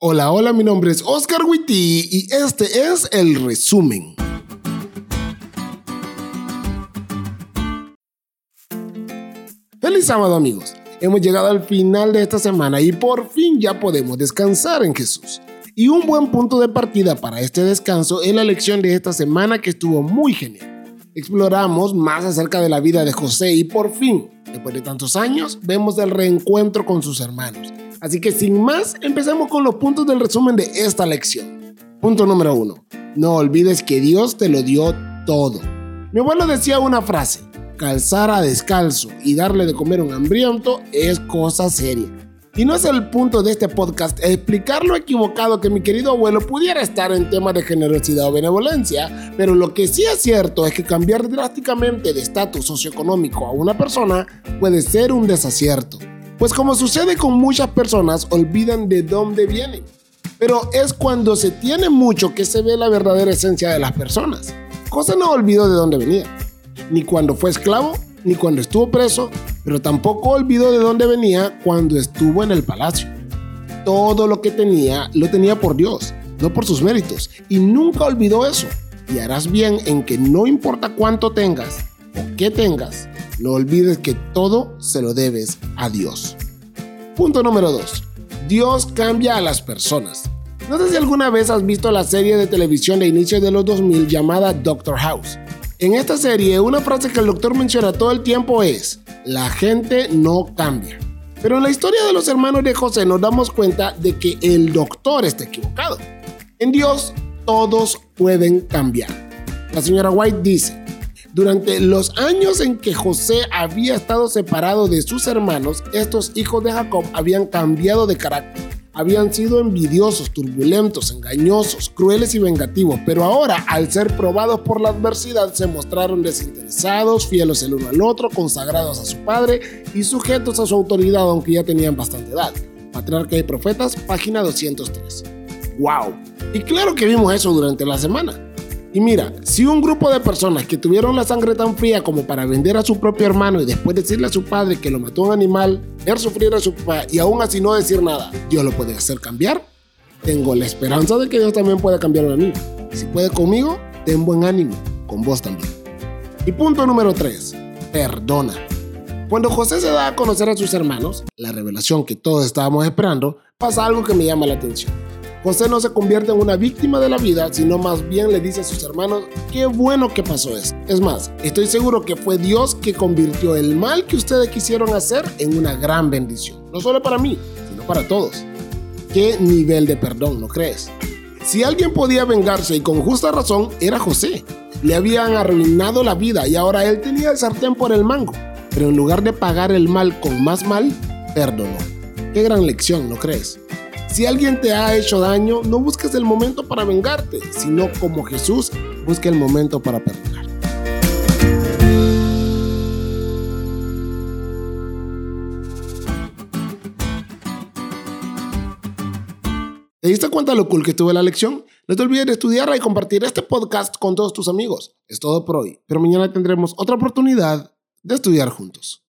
Hola, hola, mi nombre es Oscar Witty y este es el resumen. Feliz sábado amigos. Hemos llegado al final de esta semana y por fin ya podemos descansar en Jesús. Y un buen punto de partida para este descanso es la lección de esta semana que estuvo muy genial. Exploramos más acerca de la vida de José y por fin, después de tantos años, vemos el reencuentro con sus hermanos Así que sin más, empecemos con los puntos del resumen de esta lección. Punto número uno. No olvides que Dios te lo dio todo. Mi abuelo decía una frase, calzar a descalzo y darle de comer a un hambriento es cosa seria. Y no es el punto de este podcast explicar lo equivocado que mi querido abuelo pudiera estar en temas de generosidad o benevolencia, pero lo que sí es cierto es que cambiar drásticamente de estatus socioeconómico a una persona puede ser un desacierto. Pues como sucede con muchas personas, olvidan de dónde vienen. Pero es cuando se tiene mucho que se ve la verdadera esencia de las personas. José no olvidó de dónde venía, ni cuando fue esclavo, ni cuando estuvo preso, pero tampoco olvidó de dónde venía cuando estuvo en el palacio. Todo lo que tenía lo tenía por Dios, no por sus méritos, y nunca olvidó eso. Y harás bien en que no importa cuánto tengas o qué tengas, no olvides que todo se lo debes a Dios. Punto número 2. Dios cambia a las personas. No sé si alguna vez has visto la serie de televisión de inicio de los 2000 llamada Doctor House. En esta serie, una frase que el doctor menciona todo el tiempo es, la gente no cambia. Pero en la historia de los hermanos de José nos damos cuenta de que el doctor está equivocado. En Dios todos pueden cambiar. La señora White dice, durante los años en que José había estado separado de sus hermanos, estos hijos de Jacob habían cambiado de carácter. Habían sido envidiosos, turbulentos, engañosos, crueles y vengativos, pero ahora, al ser probados por la adversidad, se mostraron desinteresados, fieles el uno al otro, consagrados a su padre y sujetos a su autoridad, aunque ya tenían bastante edad. Patriarca y Profetas, página 203. ¡Wow! Y claro que vimos eso durante la semana. Y mira, si un grupo de personas que tuvieron la sangre tan fría como para vender a su propio hermano y después decirle a su padre que lo mató un animal, ver sufrir a su papá y aún así no decir nada, Dios lo puede hacer cambiar, tengo la esperanza de que Dios también pueda cambiarme a mí. Si puede conmigo, ten buen ánimo, con vos también. Y punto número 3, perdona. Cuando José se da a conocer a sus hermanos, la revelación que todos estábamos esperando, pasa algo que me llama la atención. José no se convierte en una víctima de la vida, sino más bien le dice a sus hermanos, qué bueno que pasó esto. Es más, estoy seguro que fue Dios que convirtió el mal que ustedes quisieron hacer en una gran bendición. No solo para mí, sino para todos. ¿Qué nivel de perdón, no crees? Si alguien podía vengarse y con justa razón, era José. Le habían arruinado la vida y ahora él tenía el sartén por el mango. Pero en lugar de pagar el mal con más mal, perdonó. Qué gran lección, ¿no crees? Si alguien te ha hecho daño, no busques el momento para vengarte, sino como Jesús, busca el momento para perdonar. ¿Te diste cuenta lo cool que tuve la lección? No te olvides de estudiarla y compartir este podcast con todos tus amigos. Es todo por hoy, pero mañana tendremos otra oportunidad de estudiar juntos.